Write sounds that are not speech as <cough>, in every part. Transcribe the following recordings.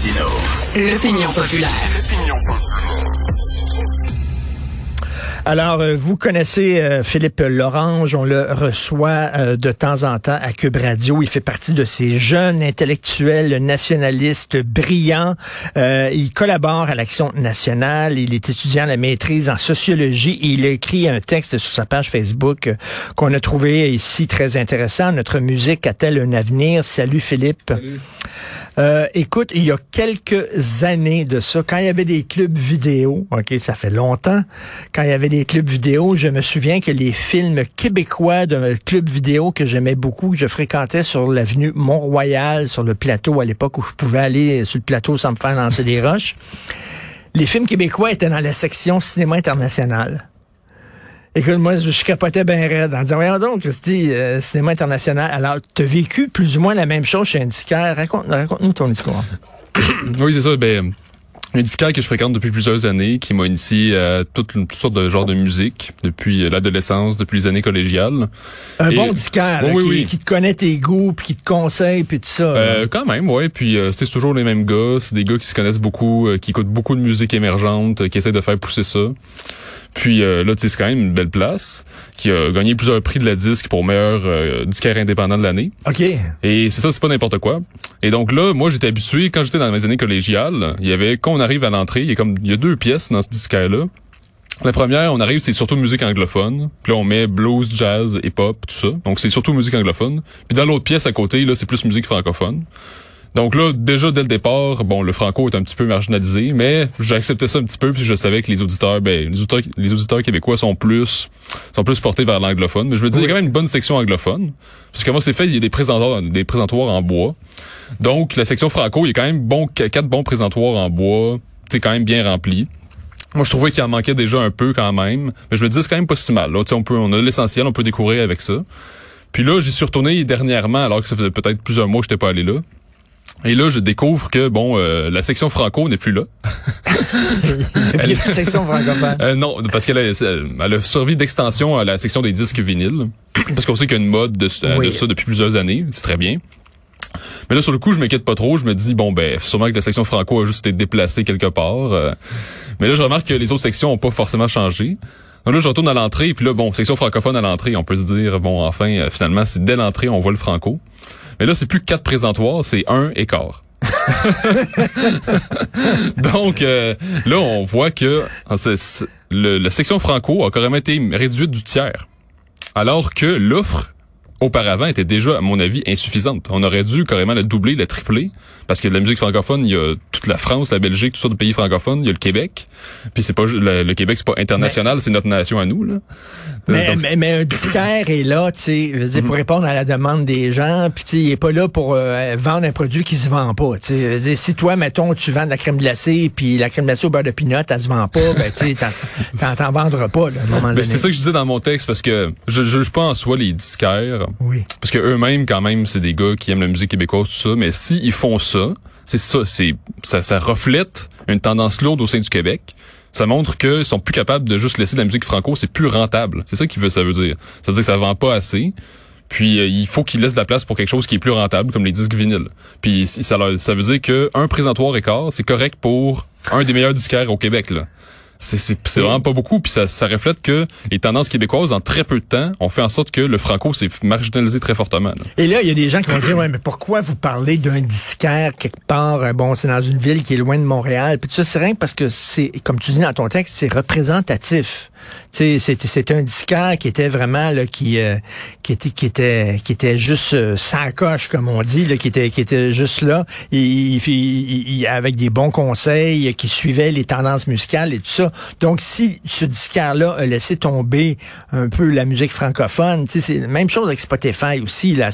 Martino. L'opinion populaire. Alors, euh, vous connaissez euh, Philippe Lorange, on le reçoit euh, de temps en temps à Cube Radio. Il fait partie de ces jeunes intellectuels nationalistes brillants. il collabore à l'Action nationale. Il est étudiant à la maîtrise en sociologie et il a écrit un texte sur sa page Facebook qu'on a trouvé ici très intéressant. Notre musique a-t-elle un avenir? Salut Philippe. Salut. Euh, écoute, il y a quelques années de ça, quand il y avait des clubs vidéo, ok, ça fait longtemps, quand il y avait des clubs vidéo, je me souviens que les films québécois d'un club vidéo que j'aimais beaucoup, que je fréquentais sur l'avenue Mont-Royal, sur le plateau à l'époque où je pouvais aller sur le plateau sans me faire lancer des roches. Les films québécois étaient dans la section cinéma international. Écoute, moi, je, capotais bien raide en disant, voyons donc, Christy, euh, cinéma international. Alors, tu as vécu plus ou moins la même chose chez Indicaire. Raconte, raconte-nous ton histoire. <coughs> oui, c'est ça. Ben, un disquaire que je fréquente depuis plusieurs années, qui m'a initié à toutes, sortes de genres de musique, depuis l'adolescence, depuis les années collégiales. Un bon disquaire, qui, te connaît tes goûts, puis qui te conseille, puis tout ça. Euh, quand même, ouais. Puis euh, c'est toujours les mêmes gars. C'est des gars qui se connaissent beaucoup, euh, qui écoutent beaucoup de musique émergente, qui essaient de faire pousser ça. Puis euh, là, c'est quand même une belle place qui a gagné plusieurs prix de la disque pour meilleur euh, disquaire indépendant de l'année. OK. Et c'est ça, c'est pas n'importe quoi. Et donc là, moi, j'étais habitué, quand j'étais dans mes années collégiales, il y avait, on arrive à l'entrée, il y a comme, il y a deux pièces dans ce disquaire-là. La première, on arrive, c'est surtout musique anglophone. Puis là, on met blues, jazz, hip-hop, tout ça. Donc, c'est surtout musique anglophone. Puis dans l'autre pièce à côté, là, c'est plus musique francophone. Donc là, déjà dès le départ, bon, le franco est un petit peu marginalisé, mais j'ai accepté ça un petit peu puis je savais que les auditeurs, ben, les auditeurs, les auditeurs québécois sont plus, sont plus portés vers l'anglophone. Mais je me dis, il y a quand même une bonne section anglophone, parce que moi c'est fait, il y a des présentoirs, des présentoirs en bois. Donc la section franco, il y a quand même bon quatre bons présentoirs en bois, c'est quand même bien rempli. Moi, je trouvais qu'il en manquait déjà un peu quand même, mais je me dis c'est quand même pas si mal. Là, on peut, on a l'essentiel, on peut découvrir avec ça. Puis là, j'y suis retourné dernièrement, alors que ça faisait peut-être plusieurs mois que j'étais pas allé là. Et là, je découvre que bon, euh, la section franco n'est plus là. <laughs> elle, section francophone. Euh, non, parce qu'elle a, elle a servi d'extension à la section des disques vinyles. <clears throat> parce qu'on sait qu'il y a une mode de, de ça depuis plusieurs années. C'est très bien. Mais là, sur le coup, je m'inquiète pas trop. Je me dis, bon, ben, sûrement que la section franco a juste été déplacée quelque part. Euh. mais là, je remarque que les autres sections ont pas forcément changé. Donc là, je retourne à l'entrée, puis là, bon, section francophone à l'entrée, on peut se dire, bon, enfin, finalement, c'est dès l'entrée, on voit le franco. Mais là, c'est plus quatre présentoirs, c'est un écart. <laughs> Donc euh, là, on voit que ah, la section franco a carrément été réduite du tiers. Alors que l'offre auparavant était déjà, à mon avis, insuffisante. On aurait dû carrément la doubler, la tripler, parce que de la musique francophone, il y a toute la France, la Belgique, tout ça de pays francophones, il y a le Québec. Puis c'est pas le, Québec, c'est pas international, c'est notre nation à nous. Là. Mais, mais, un disquaire est là, tu sais, pour mhm. répondre à la demande des gens, puis tu il est pas là pour euh, vendre un produit qui se vend pas. Tu sais, si toi, mettons, tu vends de la crème glacée, puis la crème glacée au beurre de pinot, elle se vend pas, ben tu sais, t'en vendras pas. Là, moment c'est ça que je disais dans mon texte, parce que je juge pas en soi les disquaires. Oui. Parce que eux-mêmes, quand même, c'est des gars qui aiment la musique québécoise, tout ça. Mais s'ils ils font ça, c'est ça, c'est ça, ça reflète une tendance lourde au sein du Québec. Ça montre qu'ils sont plus capables de juste laisser de la musique franco, c'est plus rentable. C'est ça qui veut, ça veut dire. Ça veut dire que ça vend pas assez. Puis euh, il faut qu'ils laissent de la place pour quelque chose qui est plus rentable, comme les disques vinyles. Puis ça, ça veut dire que un présentoir écart, c'est correct pour un des meilleurs disquaires au Québec. Là c'est vraiment pas beaucoup. Puis ça, ça reflète que les tendances québécoises, en très peu de temps, ont fait en sorte que le franco s'est marginalisé très fortement. Et là, il y a des gens qui vont dire, ouais, mais pourquoi vous parlez d'un disquaire quelque part? Euh, bon, c'est dans une ville qui est loin de Montréal. Puis ça, c'est rien parce que c'est, comme tu dis dans ton texte, c'est représentatif. C'est un disquaire qui était vraiment là, qui, euh, qui était qui était qui était juste euh, sacoche comme on dit, là, qui était qui était juste là, il, avec des bons conseils, qui suivait les tendances musicales et tout ça. Donc, si ce disquaire-là a laissé tomber un peu la musique francophone, c'est la même chose avec Spotify aussi. Là.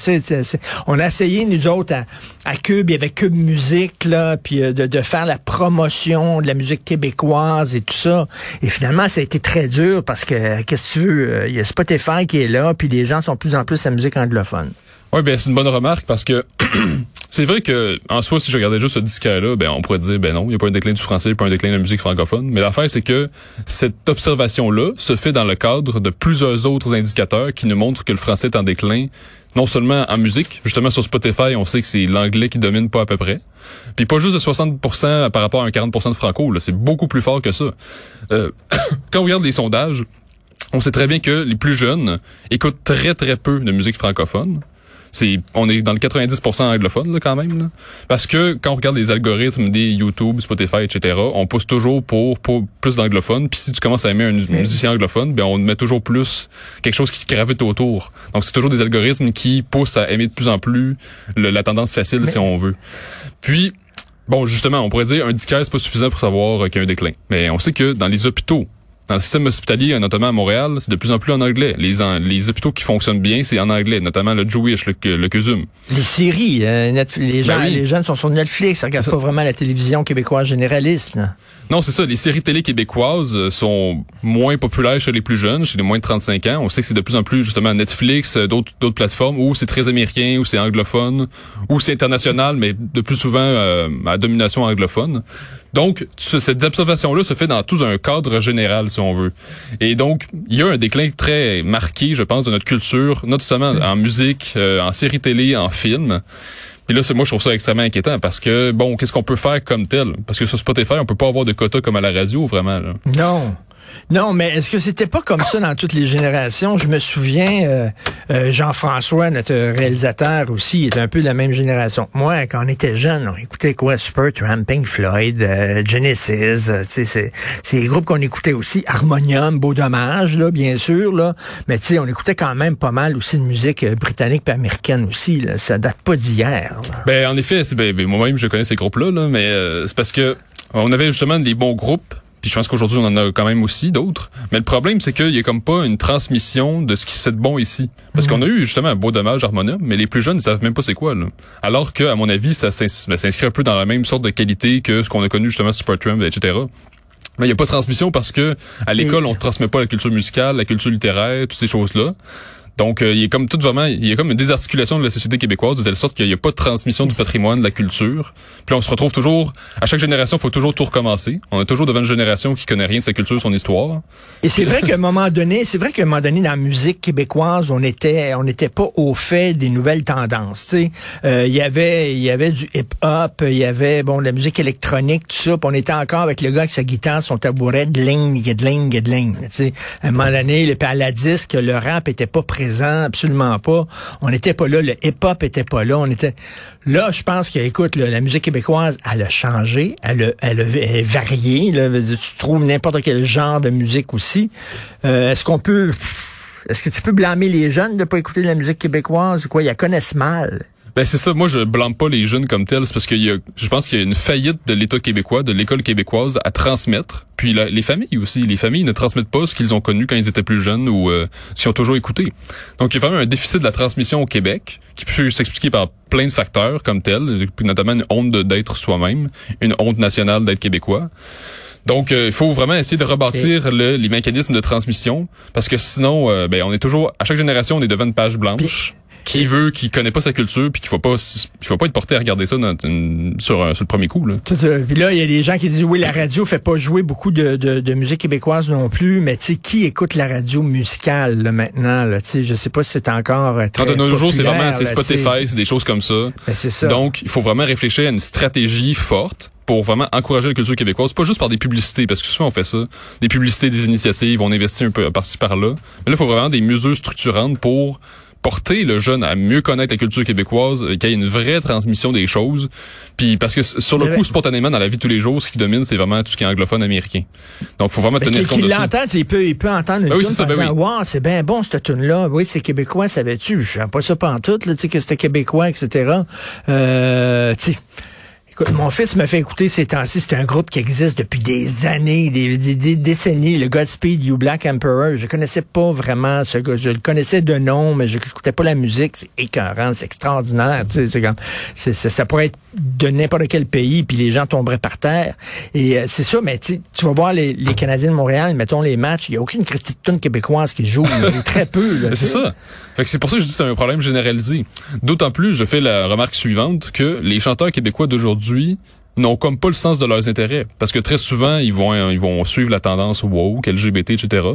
on a essayé, nous autres, à, à Cube, il y avait Cube Musique, là, puis euh, de, de, faire la promotion de la musique québécoise et tout ça. Et finalement, ça a été très dur parce que, qu'est-ce que tu veux, euh, il y a Spotify qui est là, puis les gens sont plus en plus à musique anglophone. Oui, ben c'est une bonne remarque parce que <clears throat> c'est vrai que en soi, si je regardais juste ce disque-là, ben on pourrait dire ben non, il n'y a pas un déclin du français, il n'y a pas un déclin de la musique francophone. Mais l'affaire, c'est que cette observation-là se fait dans le cadre de plusieurs autres indicateurs qui nous montrent que le français est en déclin non seulement en musique, justement sur Spotify, on sait que c'est l'anglais qui domine pas à peu près. Puis pas juste de 60% par rapport à un 40% de franco, là, c'est beaucoup plus fort que ça. Euh, <coughs> quand on regarde les sondages, on sait très bien que les plus jeunes écoutent très très peu de musique francophone c'est on est dans le 90% anglophone là, quand même. Là. Parce que quand on regarde les algorithmes des YouTube, Spotify, etc., on pousse toujours pour, pour plus d'anglophones. Puis si tu commences à aimer un musicien anglophone, ben on met toujours plus quelque chose qui gravite autour. Donc c'est toujours des algorithmes qui poussent à aimer de plus en plus la tendance facile si on veut. Puis Bon, justement, on pourrait dire un disquaire, c'est pas suffisant pour savoir qu'il y a un déclin. Mais on sait que dans les hôpitaux, dans le système hospitalier, notamment à Montréal, c'est de plus en plus en anglais. Les, les hôpitaux qui fonctionnent bien, c'est en anglais, notamment le Jewish, le, le CUSUM. Les séries, euh, les, gens, ben les jeunes sont sur Netflix, ils regardent pas vraiment la télévision québécoise généraliste. Non, c'est ça. Les séries télé québécoises euh, sont moins populaires chez les plus jeunes, chez les moins de 35 ans. On sait que c'est de plus en plus justement Netflix, euh, d'autres d'autres plateformes où c'est très américain, où c'est anglophone, où c'est international, mais de plus souvent euh, à domination anglophone. Donc, cette observation-là se fait dans tout un cadre général, si on veut. Et donc, il y a un déclin très marqué, je pense, de notre culture, notamment en musique, euh, en série télé, en film. Et là, moi, je trouve ça extrêmement inquiétant parce que, bon, qu'est-ce qu'on peut faire comme tel? Parce que sur Spotify, on peut pas avoir de quotas comme à la radio, vraiment. Là. Non. Non, mais est-ce que c'était pas comme ça dans toutes les générations? Je me souviens, euh, euh, Jean-François, notre réalisateur aussi, est un peu de la même génération. Moi, quand on était jeune, on écoutait quoi? Supertramp, Pink Floyd, euh, Genesis, c'est, c'est les groupes qu'on écoutait aussi. Harmonium, Beau Dommage, là, bien sûr, là. Mais tu on écoutait quand même pas mal aussi de musique britannique et américaine aussi. Là. Ça date pas d'hier. Ben, en effet, ben, ben, moi-même, je connais ces groupes-là, là, mais c'est parce que on avait justement des bons groupes puis je pense qu'aujourd'hui, on en a quand même aussi d'autres. Mais le problème, c'est qu'il y a comme pas une transmission de ce qui se fait de bon ici. Parce qu'on a eu justement un beau dommage harmonium, mais les plus jeunes ne savent même pas c'est quoi. Là. Alors que, à mon avis, ça s'inscrit un peu dans la même sorte de qualité que ce qu'on a connu justement sur Trump, etc. Mais il n'y a pas de transmission parce que à l'école, on ne transmet pas la culture musicale, la culture littéraire, toutes ces choses-là. Donc, euh, il est comme tout vraiment, il y a comme une désarticulation de la société québécoise de telle sorte qu'il n'y a pas de transmission du patrimoine, de la culture. Puis on se retrouve toujours, à chaque génération, il faut toujours tout recommencer. On est toujours devant une génération qui connaît rien de sa culture, son histoire. Et c'est vrai qu'à un moment donné, c'est vrai qu'à un moment donné, dans la musique québécoise, on était, on n'était pas au fait des nouvelles tendances. Tu sais, euh, il y avait, il y avait du hip-hop, il y avait bon de la musique électronique, tout ça. Puis on était encore avec le gars avec sa guitare, son tabouret, de ligne, de ligne, de ligne. Tu sais, à un moment donné, le, à la disque, le rap était pas présent absolument pas. On n'était pas là, le hip-hop était pas là. On était là. Je pense que, écoute, la musique québécoise, elle a changé, elle a, elle a varié. Là. Tu trouves n'importe quel genre de musique aussi. Euh, est-ce qu'on peut est-ce que tu peux blâmer les jeunes de pas écouter de la musique québécoise ou quoi? Ils la connaissent mal. Ben c'est ça. Moi, je blâme pas les jeunes comme tels, c'est parce qu'il y a, je pense qu'il y a une faillite de l'État québécois, de l'école québécoise à transmettre. Puis les familles aussi. Les familles ne transmettent pas ce qu'ils ont connu quand ils étaient plus jeunes ou euh, s'ils ont toujours écouté. Donc, il y a vraiment un déficit de la transmission au Québec qui peut s'expliquer par plein de facteurs comme tels, notamment une honte d'être soi-même, une honte nationale d'être québécois. Donc, euh, il faut vraiment essayer de rebâtir les mécanismes de transmission parce que sinon, euh, ben, on est toujours, à chaque génération, on est devant une page blanche qui veut, qui connaît pas sa culture, puis qu'il faut pas, il faut pas être porté à regarder ça dans sur, sur, le premier coup. Là. Puis là, il y a des gens qui disent oui, la radio fait pas jouer beaucoup de, de, de musique québécoise non plus, mais tu sais, qui écoute la radio musicale là, maintenant là, Tu sais, je sais pas si c'est encore euh, très De nos jours, c'est vraiment c'est Spotify, c'est des choses comme ça. Ben, c'est ça. Donc, il faut vraiment réfléchir à une stratégie forte pour vraiment encourager la culture québécoise, pas juste par des publicités, parce que souvent on fait ça, des publicités, des initiatives, on investit un peu par-ci par-là. Mais là, il faut vraiment des mesures structurantes pour porter le jeune à mieux connaître la culture québécoise, euh, qu'il y ait une vraie transmission des choses. Puis parce que sur le coup, spontanément, dans la vie de tous les jours, ce qui domine, c'est vraiment tout ce qui est anglophone américain. Donc, faut vraiment tenir compte de ça. il peut, il peut entendre une ben oui, tune ça, ben oui. wow, c'est bien bon cette tune là. Oui, c'est québécois, savais-tu? Je sais pas ça pantoute, là, tu sais que c'était québécois, etc. Euh, tu sais Écoute, mon fils me fait écouter ces temps-ci. C'est un groupe qui existe depuis des années, des, des, décennies. Le Godspeed You Black Emperor. Je connaissais pas vraiment ce gars. Je le connaissais de nom, mais je n'écoutais pas la musique. C'est écœurant, c'est extraordinaire. C'est, ça pourrait être de n'importe quel pays, puis les gens tomberaient par terre. Et euh, c'est ça, mais tu vas voir les, les, Canadiens de Montréal, mettons les matchs, il n'y a aucune critique québécoise qui joue. très peu. <laughs> c'est ça. c'est pour ça que je dis que c'est un problème généralisé. D'autant plus, je fais la remarque suivante que les chanteurs québécois d'aujourd'hui n'ont comme pas le sens de leurs intérêts. Parce que très souvent, ils vont, ils vont suivre la tendance woke, LGBT, etc.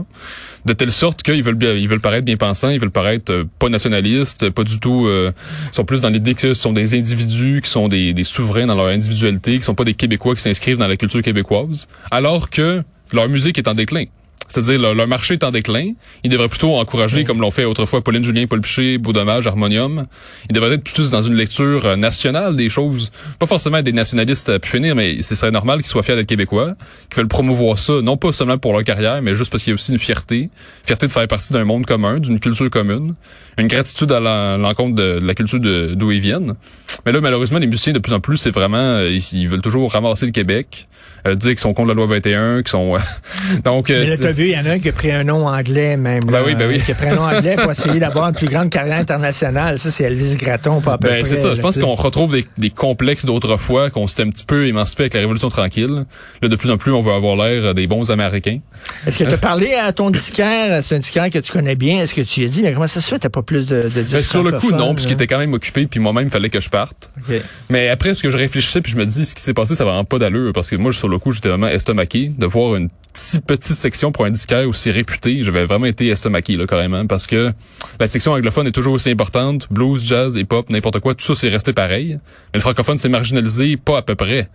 De telle sorte qu'ils veulent, ils veulent paraître bien pensants, ils veulent paraître euh, pas nationalistes, pas du tout, euh, sont plus dans l'idée que ce sont des individus, qui sont des, des souverains dans leur individualité, qui sont pas des Québécois qui s'inscrivent dans la culture québécoise. Alors que leur musique est en déclin. C'est-à-dire, leur, marché est en déclin. Ils devraient plutôt encourager, comme l'ont fait autrefois Pauline Julien, Paul Piché, Beau Dommage, Harmonium. Ils devraient être plutôt dans une lecture euh, nationale des choses. Pas forcément des nationalistes à pu finir, mais ce serait normal qu'ils soient fiers d'être québécois, qu'ils veulent promouvoir ça, non pas seulement pour leur carrière, mais juste parce qu'il y a aussi une fierté. Fierté de faire partie d'un monde commun, d'une culture commune. Une gratitude à l'encontre de, la culture d'où ils viennent. Mais là, malheureusement, les musiciens, de plus en plus, c'est vraiment, euh, ils, veulent toujours ramasser le Québec, euh, dire qu'ils sont contre la loi 21, qu'ils sont... <laughs> donc... T'as vu, il y en a un qui a pris un nom anglais même. Ben oui, ben oui. Qui a pris un nom anglais pour essayer d'avoir une plus grande carrière internationale. Ça, c'est Elvis Gratton, pas à peu ben, c'est ça. Je pense qu'on retrouve des, des complexes d'autrefois, qu'on s'était un petit peu émancipé avec la Révolution tranquille. Là, de plus en plus, on veut avoir l'air des bons Américains. Est-ce que tu as parlé à ton disquaire? C'est un disquaire que tu connais bien. Est-ce que tu as dit, mais comment ça se fait? T'as pas plus de, de disques ben, Sur le coup, non, puisqu'il était quand même occupé, puis moi-même, il fallait que je parte. Mais après, ce que je réfléchissais, puis je me dis, ce qui s'est passé, ça va vraiment pas d'allure, parce que moi, sur le coup, j'étais vraiment estomaqué de voir une si petite section pour un disquaire aussi réputé. J'avais vraiment été estomaqué, là, carrément, parce que la section anglophone est toujours aussi importante. Blues, jazz, hip-hop, n'importe quoi, tout ça, c'est resté pareil. Mais le francophone s'est marginalisé, pas à peu près.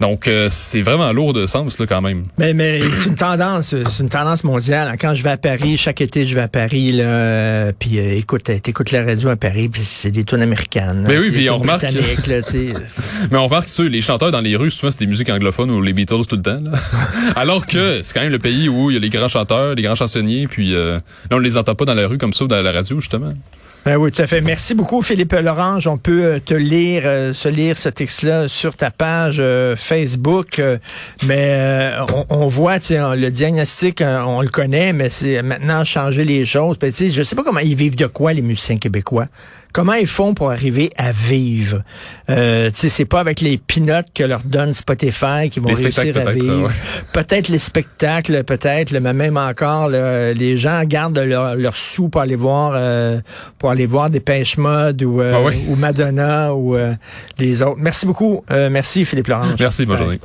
Donc, euh, c'est vraiment lourd de sens, là, quand même. Mais, mais c'est une tendance, c'est une tendance mondiale. Quand je vais à Paris, chaque été, je vais à Paris, là, euh, puis euh, écoute, t'écoutes la radio à Paris, puis c'est des tunes américaines. Mais oui, puis on remarque... Là, <laughs> mais on remarque que les chanteurs dans les rues, souvent, c'est des musiques anglophones ou les Beatles tout le temps. Là. <laughs> Alors que c'est quand même le pays où il y a les grands chanteurs, les grands chansonniers, puis euh, là, on les entend pas dans la rue comme ça ou dans la radio, justement. Ben oui, tout à fait. Merci beaucoup, Philippe Lorange. On peut euh, te lire, euh, se lire ce texte-là sur ta page Facebook. mais on, on, voit, le diagnostic, on le connaît, mais c'est maintenant changer les choses. Ben, je sais pas comment ils vivent de quoi, les musiciens québécois. Comment ils font pour arriver à vivre? Euh, c'est pas avec les pinottes que leur donne Spotify qui vont réussir à vivre. Peut-être les spectacles, peut-être, mais même encore, les gens gardent leurs leur sous pour aller voir euh, pour aller voir des pêches mode ou, euh, ah ou Madonna ou euh, les autres. Merci beaucoup. merci Philippe Laurent. Merci, bonne journée.